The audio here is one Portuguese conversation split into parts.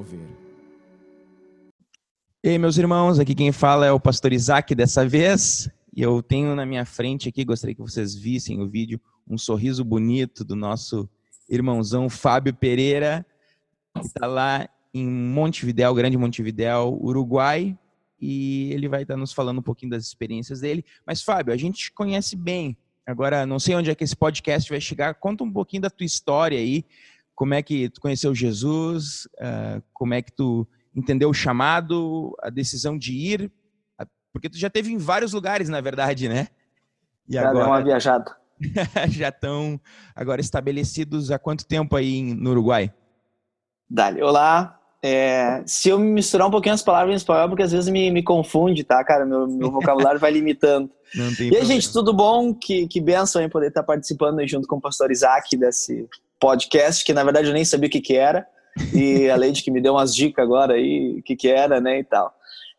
Mover. E aí, meus irmãos, aqui quem fala é o pastor Isaac dessa vez. E eu tenho na minha frente aqui, gostaria que vocês vissem o vídeo, um sorriso bonito do nosso irmãozão Fábio Pereira, que está lá em Montevidéu, Grande Montevidéu, Uruguai, e ele vai estar nos falando um pouquinho das experiências dele. Mas, Fábio, a gente te conhece bem. Agora, não sei onde é que esse podcast vai chegar. Conta um pouquinho da tua história aí. Como é que tu conheceu Jesus? Uh, como é que tu entendeu o chamado, a decisão de ir? Porque tu já teve em vários lugares, na verdade, né? E já agora... deu uma viajada. já estão agora estabelecidos há quanto tempo aí no Uruguai? Dali. Olá, é, se eu misturar um pouquinho as palavras em espanhol, porque às vezes me, me confunde, tá, cara? Meu, meu vocabulário vai limitando. e aí, gente, tudo bom? Que, que benção aí poder estar participando junto com o pastor Isaac desse podcast, que na verdade eu nem sabia o que, que era. E a Leide que me deu umas dicas agora aí, o que, que era, né, e tal.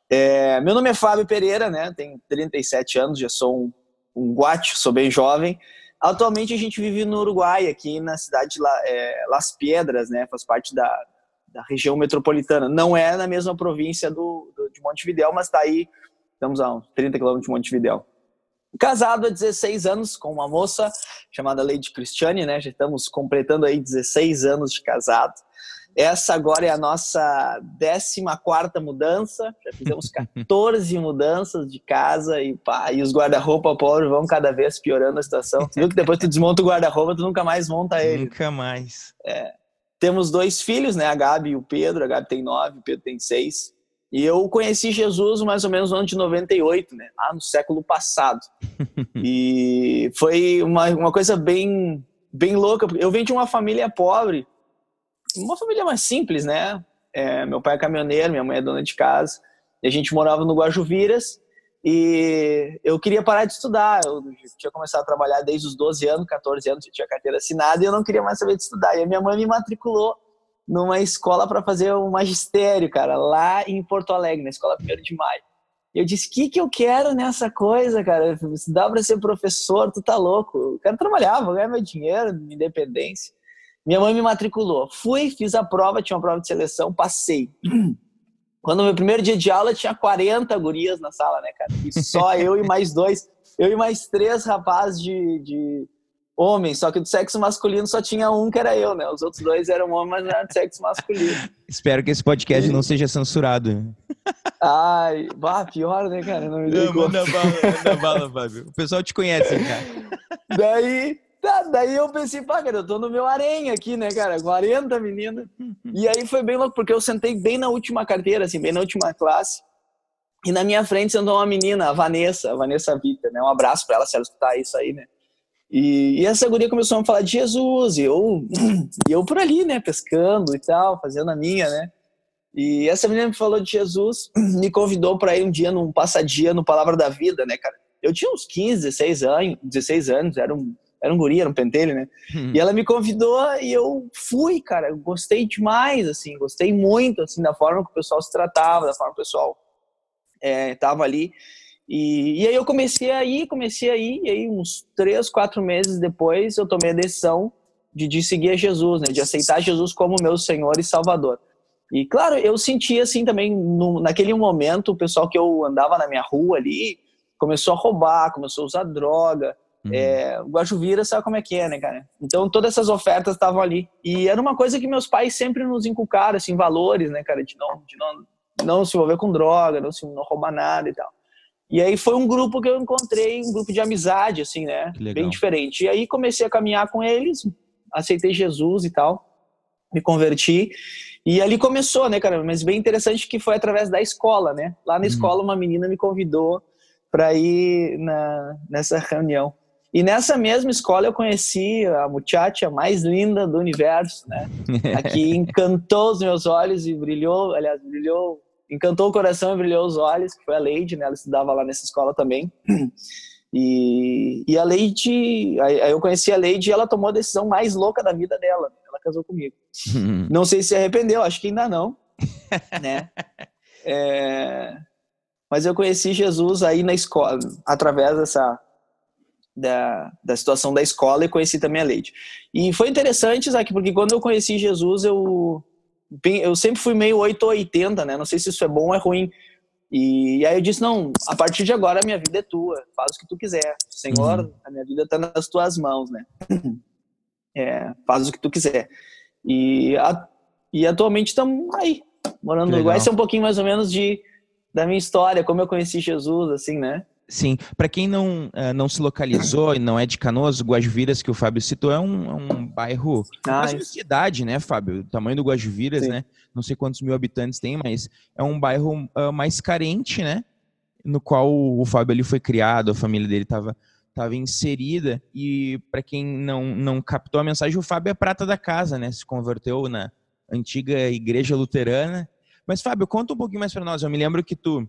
É, meu nome é Fábio Pereira, né? Tenho 37 anos, já sou um, um sou bem jovem. Atualmente a gente vive no Uruguai, aqui na cidade de La, é, Las Piedras, né? Faz parte da, da região metropolitana. Não é na mesma província do, do de Montevidéu, mas está aí, estamos a uns 30 quilômetros de Montevidéu. Casado há 16 anos com uma moça chamada Lady Cristiane, né? Já estamos completando aí 16 anos de casado. Essa agora é a nossa 14 mudança. Já fizemos 14 mudanças de casa e, pá, e os guarda-roupa pobres vão cada vez piorando a situação. Tu viu que depois tu desmonta o guarda-roupa, tu nunca mais monta ele. Nunca mais. É. Temos dois filhos, né? A Gabi e o Pedro. A Gabi tem nove, o Pedro tem seis. E eu conheci Jesus mais ou menos no ano de 98, né? Ah, no século passado. e foi uma, uma coisa bem, bem louca. Eu venho de uma família pobre, uma família mais simples, né? É, meu pai é caminhoneiro, minha mãe é dona de casa. E a gente morava no Guajuviras. E eu queria parar de estudar. Eu tinha começado a trabalhar desde os 12 anos, 14 anos, eu tinha carteira assinada e eu não queria mais saber de estudar. E a minha mãe me matriculou numa escola para fazer o magistério, cara, lá em Porto Alegre, na escola 1 de maio. Eu disse: o que, que eu quero nessa coisa, cara? Se dá para ser professor, tu tá louco. Eu quero trabalhar, vou ganhar meu dinheiro, minha independência. Minha mãe me matriculou. Fui, fiz a prova, tinha uma prova de seleção, passei. Quando meu primeiro dia de aula tinha 40 gurias na sala, né, cara? E só eu e mais dois, eu e mais três rapazes de, de homens, só que do sexo masculino só tinha um que era eu, né? Os outros dois eram homens, mas não era do sexo masculino. Espero que esse podcast e... não seja censurado. Ai, bah, pior, né, cara? Não me não, manda bala, manda bala, Fábio. O pessoal te conhece, cara. Daí, Tá, daí eu pensei, pá, cara, eu tô no meu aranha aqui, né, cara? 40 meninas. E aí foi bem louco, porque eu sentei bem na última carteira, assim, bem na última classe. E na minha frente sentou uma menina, a Vanessa, a Vanessa Vita, né? Um abraço pra ela, se ela escutar isso aí, né? E, e essa guria começou a falar de Jesus, e eu, e eu por ali, né, pescando e tal, fazendo a minha, né? E essa menina me falou de Jesus, me convidou para ir um dia num passadia no Palavra da Vida, né, cara? Eu tinha uns 15, 16 anos, 16 anos, era um era um guri, era um pentelho, né? Hum. E ela me convidou e eu fui, cara. Eu gostei demais, assim, gostei muito, assim, da forma que o pessoal se tratava, da forma que o pessoal é, tava ali. E, e aí eu comecei a ir, comecei a ir, e aí uns três, quatro meses depois eu tomei a decisão de, de seguir a Jesus, né? De aceitar Jesus como meu Senhor e Salvador. E claro, eu senti assim também, no, naquele momento, o pessoal que eu andava na minha rua ali começou a roubar, começou a usar droga, Uhum. É, Guajuvira sabe como é que é, né, cara? Então todas essas ofertas estavam ali. E era uma coisa que meus pais sempre nos inculcaram, assim, valores, né, cara? De não, de não, não se envolver com droga, não, se, não roubar nada e tal. E aí foi um grupo que eu encontrei, um grupo de amizade, assim, né? Bem diferente. E aí comecei a caminhar com eles, aceitei Jesus e tal, me converti. E ali começou, né, cara? Mas bem interessante que foi através da escola, né? Lá na uhum. escola uma menina me convidou para ir na, nessa reunião. E nessa mesma escola eu conheci a muchacha mais linda do universo, né? A que encantou os meus olhos e brilhou, aliás, brilhou, encantou o coração e brilhou os olhos, que foi a Leide, né? Ela estudava lá nessa escola também. E, e a Leide, aí eu conheci a Leide e ela tomou a decisão mais louca da vida dela. Ela casou comigo. não sei se arrependeu, acho que ainda não, né? É, mas eu conheci Jesus aí na escola, através dessa da, da situação da escola e conheci também a Leide. E foi interessante, Isaac, porque quando eu conheci Jesus, eu, bem, eu sempre fui meio 8 ou 80, né? Não sei se isso é bom ou é ruim. E, aí eu disse, não, a partir de agora a minha vida é tua, faz o que tu quiser. Senhor, uhum. a minha vida está nas tuas mãos, né? É, faz o que tu quiser. E, a, e atualmente estamos aí, morando no Uruguai. Esse é um pouquinho mais ou menos de, da minha história, como eu conheci Jesus, assim, né? Sim, para quem não, uh, não se localizou e não é de Canoas, Guajuviras, que o Fábio citou, é um, é um bairro, ah, uma cidade, né, Fábio? O tamanho do Guajuviras, Sim. né? Não sei quantos mil habitantes tem, mas é um bairro uh, mais carente, né? No qual o Fábio ali foi criado, a família dele estava tava inserida. E para quem não, não captou a mensagem, o Fábio é prata da casa, né? Se converteu na antiga igreja luterana. Mas, Fábio, conta um pouquinho mais para nós. Eu me lembro que tu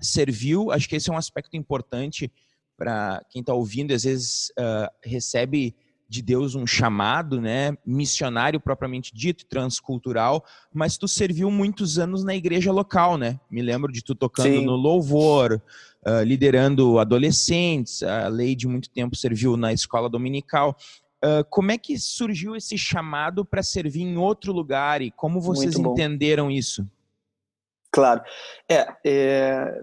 serviu, acho que esse é um aspecto importante para quem está ouvindo, às vezes uh, recebe de Deus um chamado, né, missionário propriamente dito, transcultural, mas tu serviu muitos anos na igreja local, né? Me lembro de tu tocando Sim. no louvor, uh, liderando adolescentes, a lei de muito tempo serviu na escola dominical. Uh, como é que surgiu esse chamado para servir em outro lugar e como vocês entenderam isso? Claro. É, é,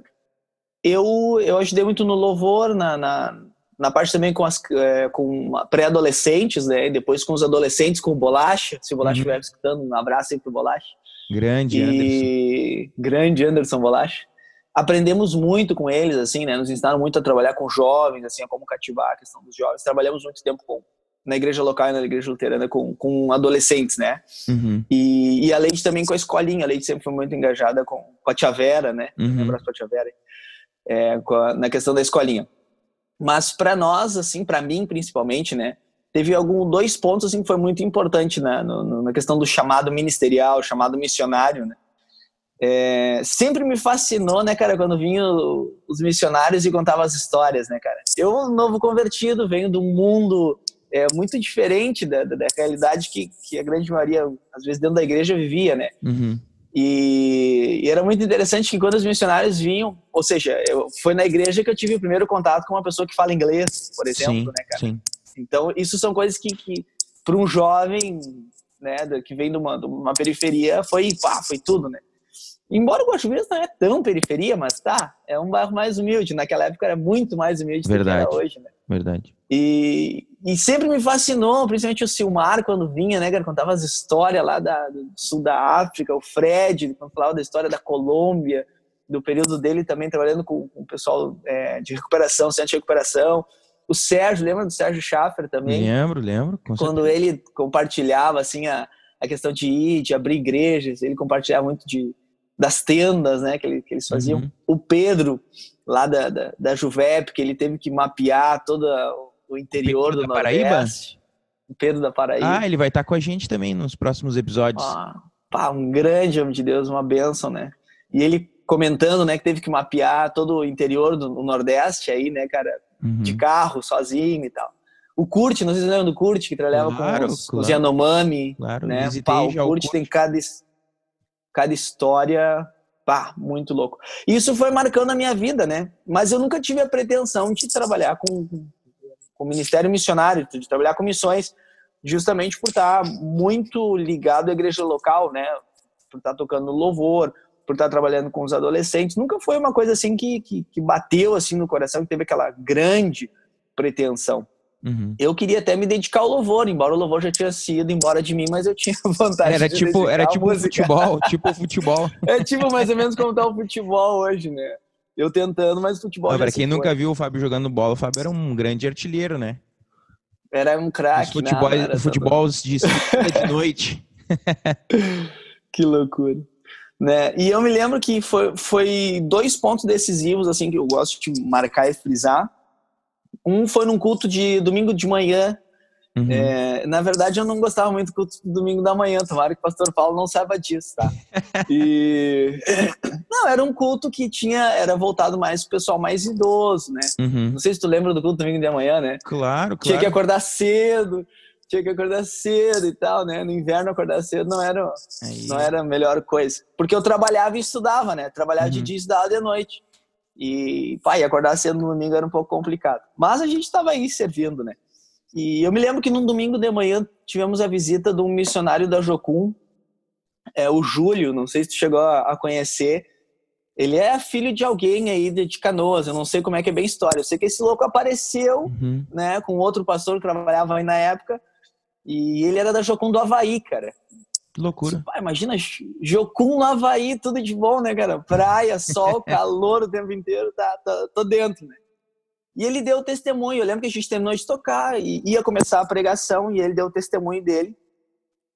eu, eu ajudei muito no louvor, na, na, na parte também com, as, é, com pré-adolescentes, né? Depois com os adolescentes, com o Bolacha. Se o Bolacha uhum. estiver escutando, um abraço aí pro Bolacha. Grande e... Anderson. Grande Anderson Bolacha. Aprendemos muito com eles, assim, né? Nos ensinaram muito a trabalhar com jovens, assim, a como cativar a questão dos jovens. Trabalhamos muito tempo com na igreja local e na igreja luterana com, com adolescentes, né? Uhum. E, e a Leite também com a escolinha. A Leite sempre foi muito engajada com, com a Tia Vera, né? Uhum. Um abraço pra Tia Vera. É, a, na questão da escolinha. Mas para nós, assim, para mim principalmente, né? Teve algum dois pontos assim que foi muito importante, né? No, no, na questão do chamado ministerial, chamado missionário, né? É, sempre me fascinou, né, cara, quando vinham os missionários e contavam as histórias, né, cara? Eu, novo convertido, venho do mundo é muito diferente da, da, da realidade que, que, a grande maioria, às vezes, dentro da igreja vivia, né? Uhum. E, e, era muito interessante que quando os missionários vinham, ou seja, eu, foi na igreja que eu tive o primeiro contato com uma pessoa que fala inglês, por exemplo, sim, né, cara? Sim. Então, isso são coisas que, que para um jovem, né, que vem de uma, de uma periferia, foi, pá, foi tudo, né? Embora o Guaxupires não é tão periferia, mas tá, é um bairro mais humilde. Naquela época era muito mais humilde Verdade. do que é hoje, né? Verdade. E, e sempre me fascinou, principalmente o Silmar, quando vinha, né, cara, contava as histórias lá da, do sul da África, o Fred, quando falava da história da Colômbia, do período dele também trabalhando com, com o pessoal é, de recuperação, centro de recuperação. O Sérgio, lembra do Sérgio Schaffer também? Lembro, lembro. quando ele compartilhava, assim, a, a questão de ir, de abrir igrejas, ele compartilhava muito de das tendas, né, que, ele, que eles faziam. Uhum. O Pedro, lá da, da, da, Juvep, que ele teve que mapear todo o interior o do Nordeste. Paraíba? O Pedro da Paraíba. Ah, ele vai estar com a gente também nos próximos episódios. Ah, pá, um grande homem de Deus, uma bênção, né? E ele comentando, né, que teve que mapear todo o interior do Nordeste aí, né, cara, uhum. de carro, sozinho e tal. O Kurt, não sei se vocês lembram do Kurt, que trabalhava claro, com os, claro. os Yanomami, claro, né? Pá, o Kurt tem cada cada história, pá, muito louco. Isso foi marcando a minha vida, né? Mas eu nunca tive a pretensão de trabalhar com, com o Ministério Missionário, de trabalhar com missões, justamente por estar muito ligado à igreja local, né? Por estar tocando louvor, por estar trabalhando com os adolescentes. Nunca foi uma coisa assim que, que, que bateu assim no coração, que teve aquela grande pretensão. Uhum. Eu queria até me dedicar ao louvor, embora o louvor já tinha sido embora de mim, mas eu tinha vontade era de tipo Era tipo futebol, tipo futebol. É tipo mais ou menos como tá o futebol hoje, né? Eu tentando, mas o futebol Para quem nunca foi. viu o Fábio jogando bola, o Fábio era um grande artilheiro, né? Era um craque. Futebol, não, futebol de, de noite. que loucura. Né? E eu me lembro que foi, foi dois pontos decisivos assim que eu gosto de marcar e frisar um foi num culto de domingo de manhã. Uhum. É, na verdade, eu não gostava muito do culto de domingo da manhã. Tomara que o pastor Paulo não saiba disso, tá? E... Não, era um culto que tinha, era voltado mais pro pessoal mais idoso, né? Uhum. Não sei se tu lembra do culto domingo de manhã, né? Claro, claro. Tinha que acordar cedo, tinha que acordar cedo e tal, né? No inverno acordar cedo não era, não era a melhor coisa. Porque eu trabalhava e estudava, né? Trabalhava uhum. de dia e estudava de noite. E, pai, acordar cedo no domingo era um pouco complicado. Mas a gente estava aí servindo, né? E eu me lembro que num domingo de manhã tivemos a visita de um missionário da Jocum, é o Júlio, não sei se tu chegou a conhecer. Ele é filho de alguém aí de Canoas, eu não sei como é que é bem a história. Eu sei que esse louco apareceu, uhum. né, com outro pastor que trabalhava aí na época, e ele era da Jocum do Havaí, cara. Que loucura. Tipo, imagina, Jocum no Havaí, tudo de bom, né, cara? Praia, sol, calor o tempo inteiro, tá, tá, tô dentro, né? E ele deu o testemunho. Eu lembro que a gente terminou de tocar e ia começar a pregação e ele deu o testemunho dele.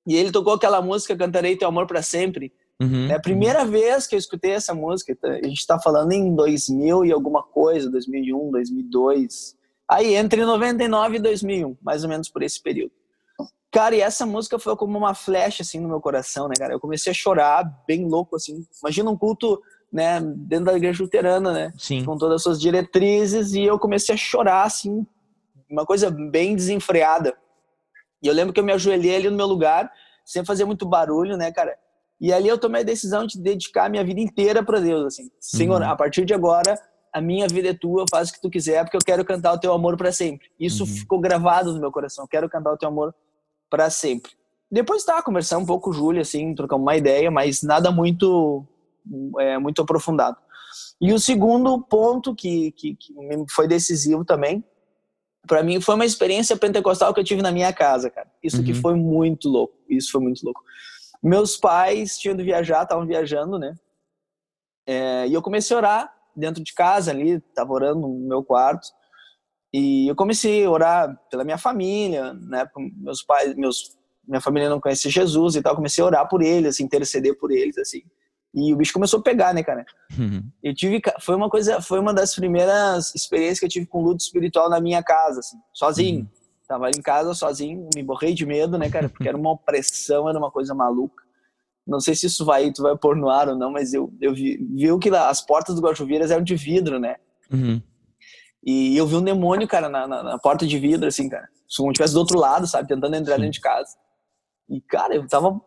E ele tocou aquela música Cantarei Teu Amor para Sempre. Uhum, é a primeira uhum. vez que eu escutei essa música. Então, a gente está falando em 2000 e alguma coisa, 2001, 2002. Aí, entre 99 e 2001, mais ou menos por esse período. Cara, e essa música foi como uma flecha, assim, no meu coração, né, cara? Eu comecei a chorar, bem louco, assim. Imagina um culto, né, dentro da igreja luterana, né? Sim. Com todas as suas diretrizes, e eu comecei a chorar, assim, uma coisa bem desenfreada. E eu lembro que eu me ajoelhei ali no meu lugar, sem fazer muito barulho, né, cara? E ali eu tomei a decisão de dedicar a minha vida inteira para Deus, assim. Senhor, uhum. a partir de agora, a minha vida é tua, faz o que tu quiser, porque eu quero cantar o teu amor para sempre. Isso uhum. ficou gravado no meu coração. Eu quero cantar o teu amor para sempre. Depois tá, conversar um pouco com o Júlio, assim, trocar uma ideia, mas nada muito, é, muito aprofundado. E o segundo ponto que, que, que foi decisivo também para mim foi uma experiência pentecostal que eu tive na minha casa, cara. Isso uhum. que foi muito louco. Isso foi muito louco. Meus pais tinham de viajar, estavam viajando, né? É, e eu comecei a orar dentro de casa ali, tava orando no meu quarto. E eu comecei a orar pela minha família, né? Meus pais, meus, minha família não conhecia Jesus e tal. Comecei a orar por eles, assim, interceder por eles, assim. E o bicho começou a pegar, né, cara? Uhum. Eu tive, foi uma coisa, foi uma das primeiras experiências que eu tive com luto espiritual na minha casa, assim, sozinho. Uhum. Tava em casa sozinho, me borrei de medo, né, cara? Porque era uma opressão, era uma coisa maluca. Não sei se isso vai, tu vai pôr no ar ou não, mas eu, eu vi, viu que as portas do Guajuveiras eram de vidro, né? Uhum. E eu vi um demônio, cara, na, na, na, porta de vidro, assim, cara. Se estivesse do outro lado, sabe? Tentando entrar Sim. dentro de casa. E, cara, eu tava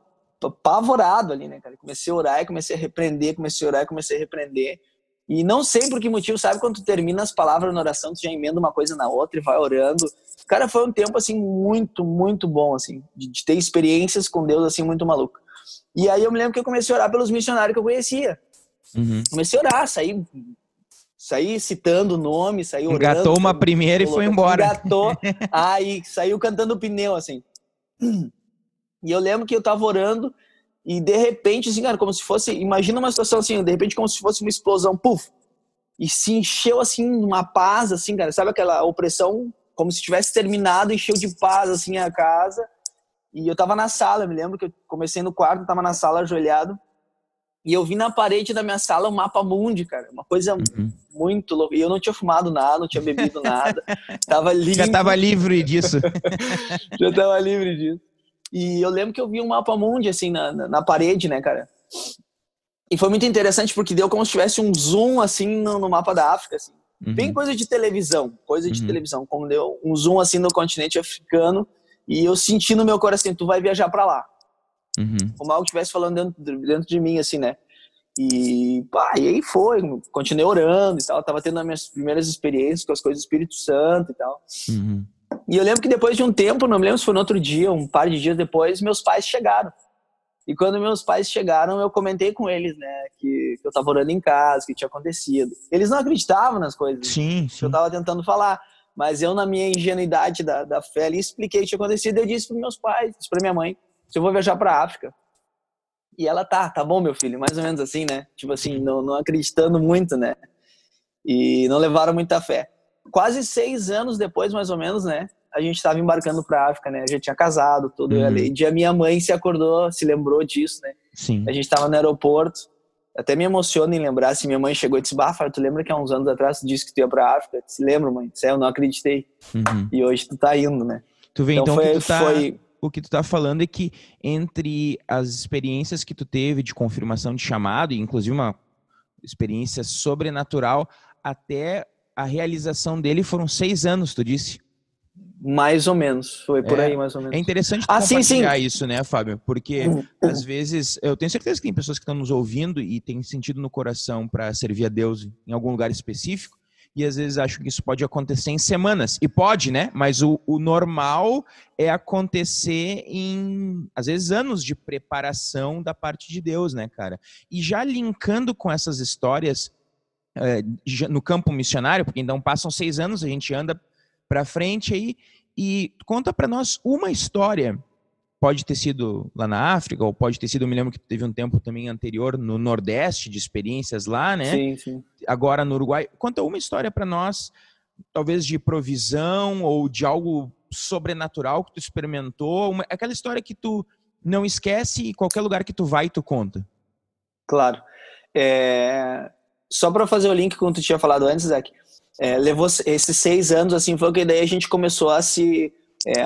apavorado ali, né, cara? Comecei a orar e comecei a repreender, comecei a orar e comecei a repreender. E não sei por que motivo, sabe? Quando tu termina as palavras na oração, tu já emenda uma coisa na outra e vai orando. Cara, foi um tempo, assim, muito, muito bom, assim, de, de ter experiências com Deus, assim, muito maluco. E aí eu me lembro que eu comecei a orar pelos missionários que eu conhecia. Uhum. Comecei a orar, saí, saí citando o nome, saí orando. Engatou uma primeira e foi embora. Engatou, aí saiu cantando pneu, assim. E eu lembro que eu tava orando e de repente, assim, cara, como se fosse. Imagina uma situação assim, de repente, como se fosse uma explosão, puf! E se encheu assim, uma paz, assim, cara, sabe aquela opressão, como se tivesse terminado, encheu de paz, assim, a casa. E eu tava na sala, me lembro que eu comecei no quarto, tava na sala ajoelhado. E eu vi na parede da minha sala um mapa mundi, cara. Uma coisa uhum. Muito louca. E eu não tinha fumado nada, não tinha bebido nada. tava livre. Já tava livre disso. Já tava livre disso. E eu lembro que eu vi um mapa mundi, assim, na, na, na, parede, né, cara? E foi muito interessante porque deu como se tivesse um zoom, assim, no, no mapa da África, assim. Uhum. Bem coisa de televisão, coisa de uhum. televisão. Como deu um zoom, assim, no continente africano. E eu senti no meu coração, tu vai viajar para lá. Uhum. Como algo estivesse falando dentro, dentro de mim, assim, né? E, pá, e aí foi, continuei orando e tal. Tava tendo as minhas primeiras experiências com as coisas do Espírito Santo e tal. Uhum. E eu lembro que depois de um tempo, não me lembro se foi no outro dia, um par de dias depois, meus pais chegaram. E quando meus pais chegaram, eu comentei com eles, né, que, que eu tava orando em casa, que tinha acontecido. Eles não acreditavam nas coisas sim, que eu tava tentando falar. Mas eu, na minha ingenuidade da, da fé, ali, expliquei o que tinha acontecido. Eu disse para meus pais, disse para minha mãe, se eu vou viajar para África. E ela, tá, tá bom, meu filho, mais ou menos assim, né? Tipo assim, não, não acreditando muito, né? E não levaram muita fé quase seis anos depois, mais ou menos, né? A gente estava embarcando para África, né? A gente tinha casado, tudo. Uhum. E dia minha mãe se acordou, se lembrou disso, né? Sim. A gente estava no aeroporto. Até me emociona em lembrar se minha mãe chegou e disse: Bah, tu lembra que há uns anos atrás tu disse que tu ia pra África? Eu disse, lembro, mãe. Disse, eu não acreditei. Uhum. E hoje tu tá indo, né? Tu vê então, então foi, que tu tá, foi... o que tu tá falando é que entre as experiências que tu teve de confirmação de chamado, inclusive uma experiência sobrenatural, até a realização dele foram seis anos, tu disse? Mais ou menos, foi por é, aí mais ou menos. É interessante ah, compartilhar sim, sim. isso, né, Fábio? Porque uhum. às vezes, eu tenho certeza que tem pessoas que estão nos ouvindo e têm sentido no coração para servir a Deus em algum lugar específico, e às vezes acham que isso pode acontecer em semanas. E pode, né? Mas o, o normal é acontecer em, às vezes, anos de preparação da parte de Deus, né, cara? E já linkando com essas histórias é, no campo missionário, porque então passam seis anos, a gente anda para frente aí, e conta para nós uma história pode ter sido lá na África, ou pode ter sido, eu me lembro que teve um tempo também anterior no Nordeste, de experiências lá, né? Sim, sim. Agora no Uruguai. Conta uma história para nós, talvez de provisão ou de algo sobrenatural que tu experimentou, uma, aquela história que tu não esquece e qualquer lugar que tu vai, tu conta. Claro. É... Só para fazer o link com o que tu tinha falado antes, Zach, é, levou esses seis anos, assim, foi que daí a gente começou a se é,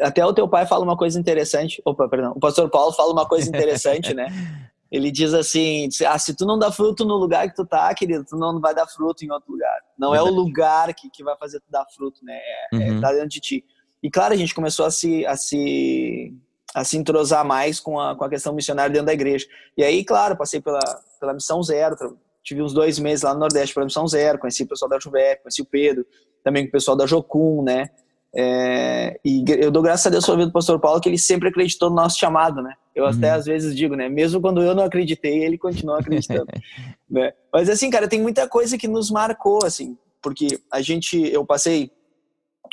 até o teu pai fala uma coisa interessante. Opa, perdão. O pastor Paulo fala uma coisa interessante, né? Ele diz assim: ah, se tu não dá fruto no lugar que tu tá, querido, tu não vai dar fruto em outro lugar. Não é o lugar que, que vai fazer tu dar fruto, né? É, é uhum. é tá dentro de ti. E claro, a gente começou a se, a se, a se entrosar mais com a, com a questão missionária dentro da igreja. E aí, claro, passei pela, pela Missão Zero, tive uns dois meses lá no Nordeste pela Missão Zero, conheci o pessoal da Juvé, conheci o Pedro, também com o pessoal da Jocum, né? É, e eu dou graças a Deus pela vida do pastor Paulo que ele sempre acreditou no nosso chamado, né? Eu uhum. até às vezes digo, né? Mesmo quando eu não acreditei, ele continua acreditando. né? Mas assim, cara, tem muita coisa que nos marcou, assim, porque a gente, eu passei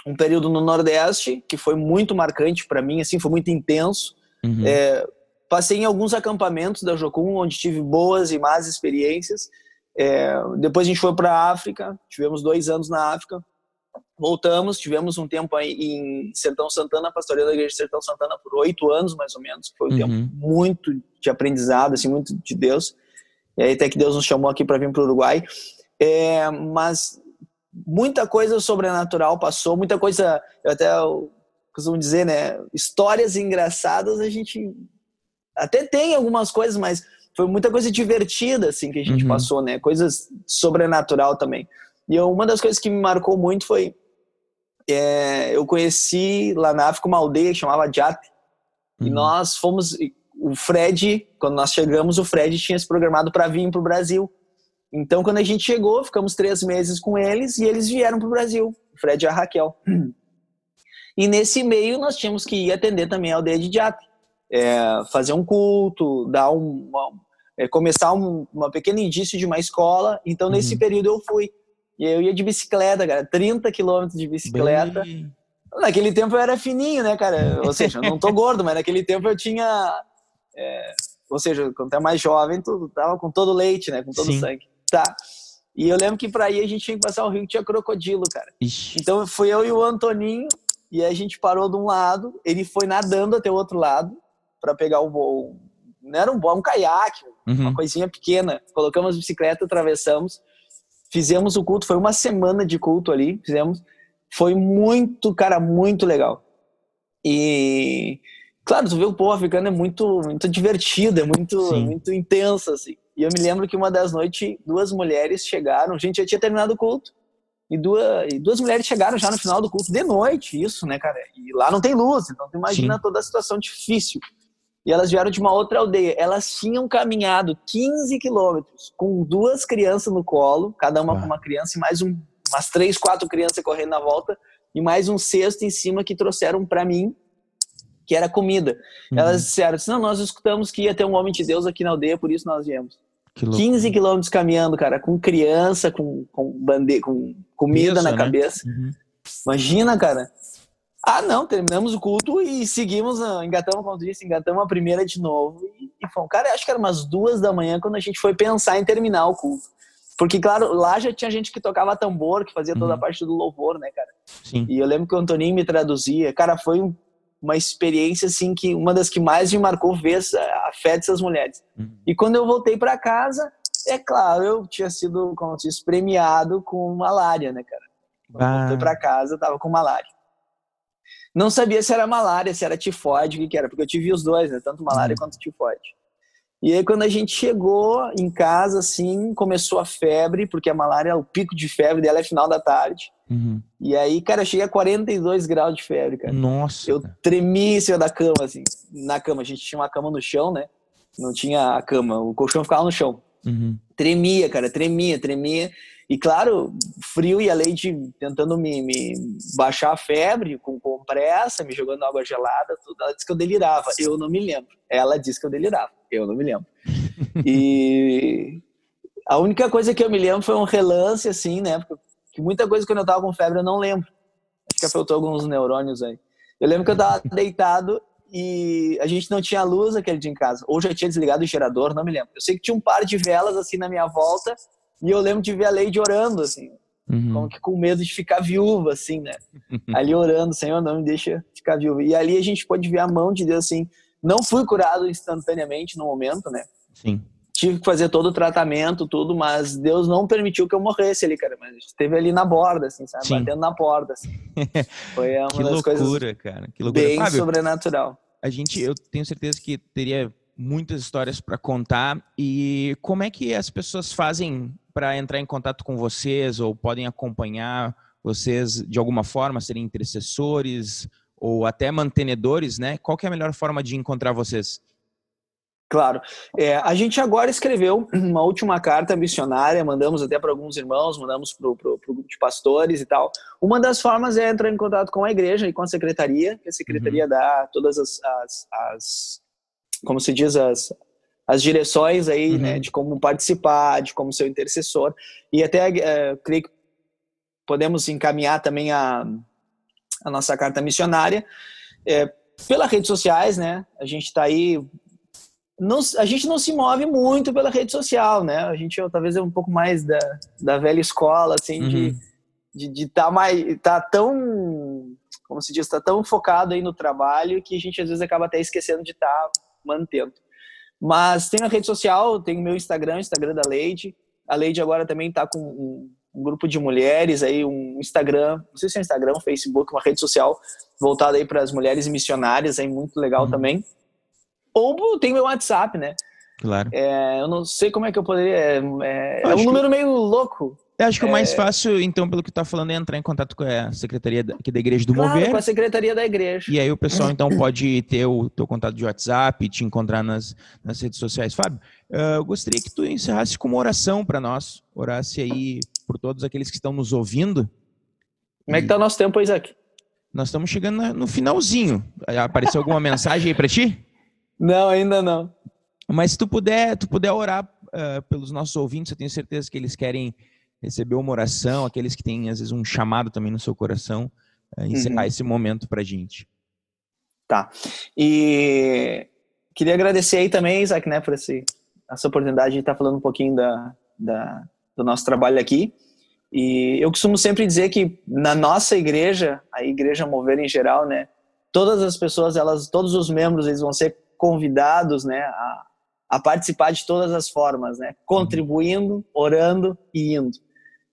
um período no Nordeste que foi muito marcante para mim, assim, foi muito intenso. Uhum. É, passei em alguns acampamentos da Jocum, onde tive boas e más experiências. É, depois a gente foi para a África, tivemos dois anos na África voltamos, tivemos um tempo aí em Sertão Santana, pastoreio da igreja de Sertão Santana por oito anos, mais ou menos, foi um uhum. tempo muito de aprendizado, assim, muito de Deus, e aí até que Deus nos chamou aqui para vir para o Uruguai, é, mas muita coisa sobrenatural passou, muita coisa, eu até costumo dizer, né, histórias engraçadas a gente até tem algumas coisas, mas foi muita coisa divertida, assim, que a gente uhum. passou, né, coisas sobrenatural também. E uma das coisas que me marcou muito foi é, eu conheci lá na África uma aldeia que chamava Jat. Uhum. E nós fomos. O Fred, quando nós chegamos, o Fred tinha se programado para vir para o Brasil. Então, quando a gente chegou, ficamos três meses com eles e eles vieram para o Brasil, o Fred e a Raquel. E nesse meio, nós tínhamos que ir atender também a aldeia de Jat. É, fazer um culto, dar um, uma, é, começar um, uma pequena indício de uma escola. Então, nesse uhum. período, eu fui. E eu ia de bicicleta, cara, 30 quilômetros de bicicleta. Bem... Naquele tempo eu era fininho, né, cara? Ou seja, eu não tô gordo, mas naquele tempo eu tinha. É... ou seja, quando tu é mais jovem, tu tava com todo leite, né? Com todo Sim. sangue. Tá. E eu lembro que pra ir a gente tinha que passar um rio que tinha crocodilo, cara. Ixi. Então fui eu e o Antoninho, e a gente parou de um lado, ele foi nadando até o outro lado para pegar o voo. Não era um, um caiaque, uhum. uma coisinha pequena. Colocamos a bicicleta, atravessamos. Fizemos o culto, foi uma semana de culto ali, fizemos. Foi muito, cara, muito legal. E, claro, tu vê o povo africano é muito, muito divertido, é muito, muito intenso, assim. E eu me lembro que uma das noites, duas mulheres chegaram, a gente já tinha terminado o culto, e duas, e duas mulheres chegaram já no final do culto, de noite, isso, né, cara? E lá não tem luz, então tu imagina Sim. toda a situação difícil. E elas vieram de uma outra aldeia. Elas tinham caminhado 15 quilômetros com duas crianças no colo, cada uma ah. com uma criança, e mais um, umas três, quatro crianças correndo na volta, e mais um cesto em cima que trouxeram para mim, que era comida. Uhum. Elas disseram: não, nós escutamos que ia ter um homem de Deus aqui na aldeia, por isso nós viemos. 15 quilômetros caminhando, cara, com criança, com, com, bande com comida isso, na né? cabeça. Uhum. Imagina, cara. Ah, não, terminamos o culto e seguimos, ah, engatamos, como tu disse, engatamos a primeira de novo e, e fomos. Cara, acho que era umas duas da manhã quando a gente foi pensar em terminar o culto. Porque, claro, lá já tinha gente que tocava tambor, que fazia toda uhum. a parte do louvor, né, cara? Sim. E eu lembro que o Antoninho me traduzia. Cara, foi um, uma experiência, assim, que uma das que mais me marcou ver a fé dessas mulheres. Uhum. E quando eu voltei para casa, é claro, eu tinha sido, como eu disse, premiado com malária, né, cara? Quando ah. eu voltei para casa, eu tava com malária. Não sabia se era malária, se era tifoide, o que, que era, porque eu tive os dois, né? Tanto malária uhum. quanto tifoide. E aí, quando a gente chegou em casa, assim, começou a febre, porque a malária, o pico de febre dela é final da tarde. Uhum. E aí, cara, eu cheguei a 42 graus de febre, cara. Nossa. Eu tremi em cima da cama, assim. Na cama, a gente tinha uma cama no chão, né? Não tinha a cama, o colchão ficava no chão. Uhum. Tremia, cara, tremia, tremia. E claro, frio e a Leite tentando me, me baixar a febre com compressa, me jogando água gelada, tudo. Ela disse que eu delirava. Eu não me lembro. Ela disse que eu delirava. Eu não me lembro. e a única coisa que eu me lembro foi um relance, assim, né? Porque muita coisa quando eu tava com febre eu não lembro. Acho que afetou alguns neurônios aí. Eu lembro que eu tava deitado e a gente não tinha luz aquele dia em casa. Ou já tinha desligado o gerador, não me lembro. Eu sei que tinha um par de velas assim na minha volta e eu lembro de ver a Leide orando, assim. Uhum. Como que com medo de ficar viúva, assim, né? ali orando, Senhor, não me deixa ficar viúva. E ali a gente pode ver a mão de Deus, assim. Não fui curado instantaneamente no momento, né? Sim. Tive que fazer todo o tratamento, tudo, mas Deus não permitiu que eu morresse ali, cara. Mas esteve ali na borda, assim, sabe? Sim. Batendo na porta, assim. Foi uma que das loucura, coisas cara. Que loucura. bem Fábio, sobrenatural. A gente, eu tenho certeza que teria muitas histórias para contar. E como é que as pessoas fazem para entrar em contato com vocês ou podem acompanhar vocês de alguma forma, serem intercessores ou até mantenedores, né? Qual é a melhor forma de encontrar vocês? Claro. É, a gente agora escreveu uma última carta missionária, mandamos até para alguns irmãos, mandamos para o grupo de pastores e tal. Uma das formas é entrar em contato com a igreja e com a secretaria, que a secretaria uhum. dá todas as, as, as, como se diz, as, as direções aí, uhum. né, de como participar, de como ser o intercessor. E até, é, creio que podemos encaminhar também a, a nossa carta missionária. É, pelas redes sociais, né? A gente está aí. Não, a gente não se move muito pela rede social, né? A gente talvez é um pouco mais da, da velha escola, assim, uhum. de de estar tá mais tá tão como se diz tá tão focado aí no trabalho que a gente às vezes acaba até esquecendo de estar tá mantendo mas tem a rede social, tem o meu Instagram, o Instagram da Leide. A Leide agora também está com um, um, grupo de mulheres aí, um Instagram, não sei se é Instagram, um Facebook, uma rede social voltada aí para as mulheres missionárias, aí muito legal uhum. também. Ou tem meu WhatsApp, né? Claro. É, eu não sei como é que eu poderia. É, é, um número meio louco. Eu acho que é... o mais fácil, então, pelo que tu tá falando, é entrar em contato com a secretaria aqui da igreja do claro, Mover. com a secretaria da igreja. E aí o pessoal, então, pode ter o teu contato de WhatsApp, te encontrar nas, nas redes sociais. Fábio, eu gostaria que tu encerrasse com uma oração para nós. Orasse aí por todos aqueles que estão nos ouvindo. Como é que tá o nosso tempo, Isaac? Nós estamos chegando no finalzinho. Apareceu alguma mensagem aí para ti? Não, ainda não. Mas se tu puder, tu puder orar uh, pelos nossos ouvintes, eu tenho certeza que eles querem receber uma oração, aqueles que têm, às vezes, um chamado também no seu coração, uh, encerrar uhum. esse momento para a gente. Tá. E queria agradecer aí também, Isaac, né, por esse, essa oportunidade de estar falando um pouquinho da, da, do nosso trabalho aqui. E eu costumo sempre dizer que na nossa igreja, a igreja Mover em geral, né, todas as pessoas, elas, todos os membros, eles vão ser convidados, né, a, a participar de todas as formas, né, contribuindo, orando e indo.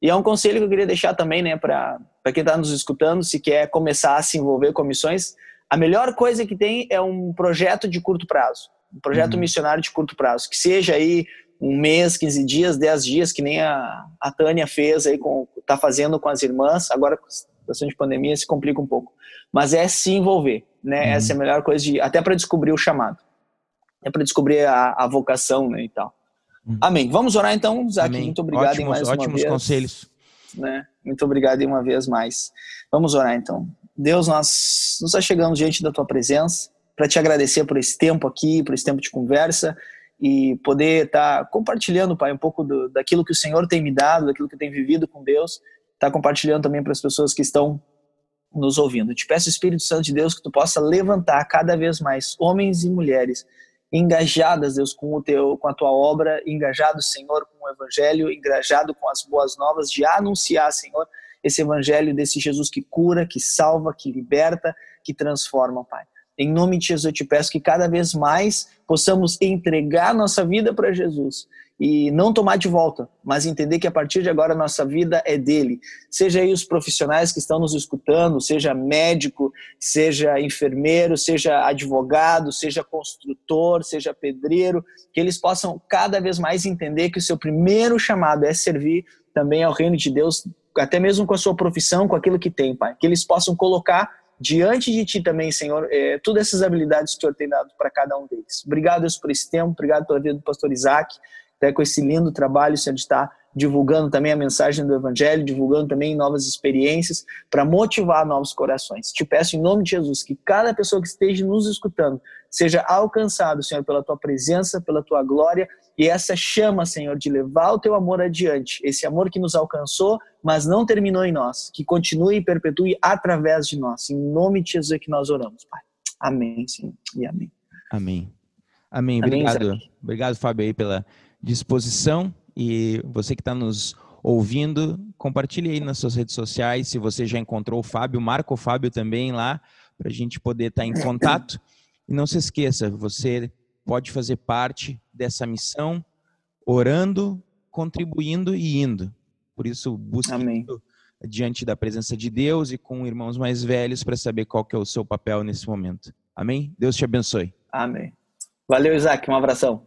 E é um conselho que eu queria deixar também, né, para quem está nos escutando, se quer começar a se envolver com missões, a melhor coisa que tem é um projeto de curto prazo, um projeto uhum. missionário de curto prazo, que seja aí um mês, 15 dias, 10 dias, que nem a, a Tânia fez aí, com, tá fazendo com as irmãs, agora com a situação de pandemia se complica um pouco, mas é se envolver, né, uhum. essa é a melhor coisa, de, até para descobrir o chamado, é para descobrir a, a vocação, né, e tal. Hum. Amém. Vamos orar então, Zac. Muito obrigado ótimos, mais ótimos uma vez. conselhos. Né? Muito obrigado uma vez mais. Vamos orar então. Deus, nós nos chegamos diante da tua presença para te agradecer por esse tempo aqui, por esse tempo de conversa e poder estar tá compartilhando, Pai, um pouco do, daquilo que o Senhor tem me dado, daquilo que eu tenho vivido com Deus, estar tá compartilhando também para as pessoas que estão nos ouvindo. Eu te peço, Espírito Santo de Deus, que tu possa levantar cada vez mais homens e mulheres engajadas, Deus, com o teu, com a tua obra, engajados, Senhor, com o evangelho, engajado com as boas novas de anunciar, Senhor, esse evangelho desse Jesus que cura, que salva, que liberta, que transforma, Pai. Em nome de Jesus eu te peço que cada vez mais possamos entregar nossa vida para Jesus e não tomar de volta, mas entender que a partir de agora a nossa vida é dele. Seja aí os profissionais que estão nos escutando, seja médico, seja enfermeiro, seja advogado, seja construtor, seja pedreiro, que eles possam cada vez mais entender que o seu primeiro chamado é servir também ao reino de Deus, até mesmo com a sua profissão, com aquilo que tem, Pai. Que eles possam colocar diante de ti também, Senhor, é, todas essas habilidades que o Senhor tem dado para cada um deles. Obrigado, Deus, por esse tempo, obrigado pela vida do pastor Isaac, até com esse lindo trabalho, Senhor, de estar divulgando também a mensagem do Evangelho, divulgando também novas experiências para motivar novos corações. Te peço em nome de Jesus que cada pessoa que esteja nos escutando seja alcançado, Senhor, pela tua presença, pela tua glória e essa chama, Senhor, de levar o teu amor adiante, esse amor que nos alcançou, mas não terminou em nós, que continue e perpetue através de nós. Em nome de Jesus é que nós oramos, Pai. Amém, Senhor, e amém. Amém. Amém. Obrigado. Amém, Obrigado, Fábio, aí, pela disposição. E você que está nos ouvindo, compartilhe aí nas suas redes sociais. Se você já encontrou o Fábio, marca o Fábio também lá, para a gente poder estar tá em contato. E não se esqueça, você pode fazer parte dessa missão orando, contribuindo e indo. Por isso, busque Amém. diante da presença de Deus e com irmãos mais velhos para saber qual que é o seu papel nesse momento. Amém? Deus te abençoe. Amém. Valeu, Isaac. Um abração.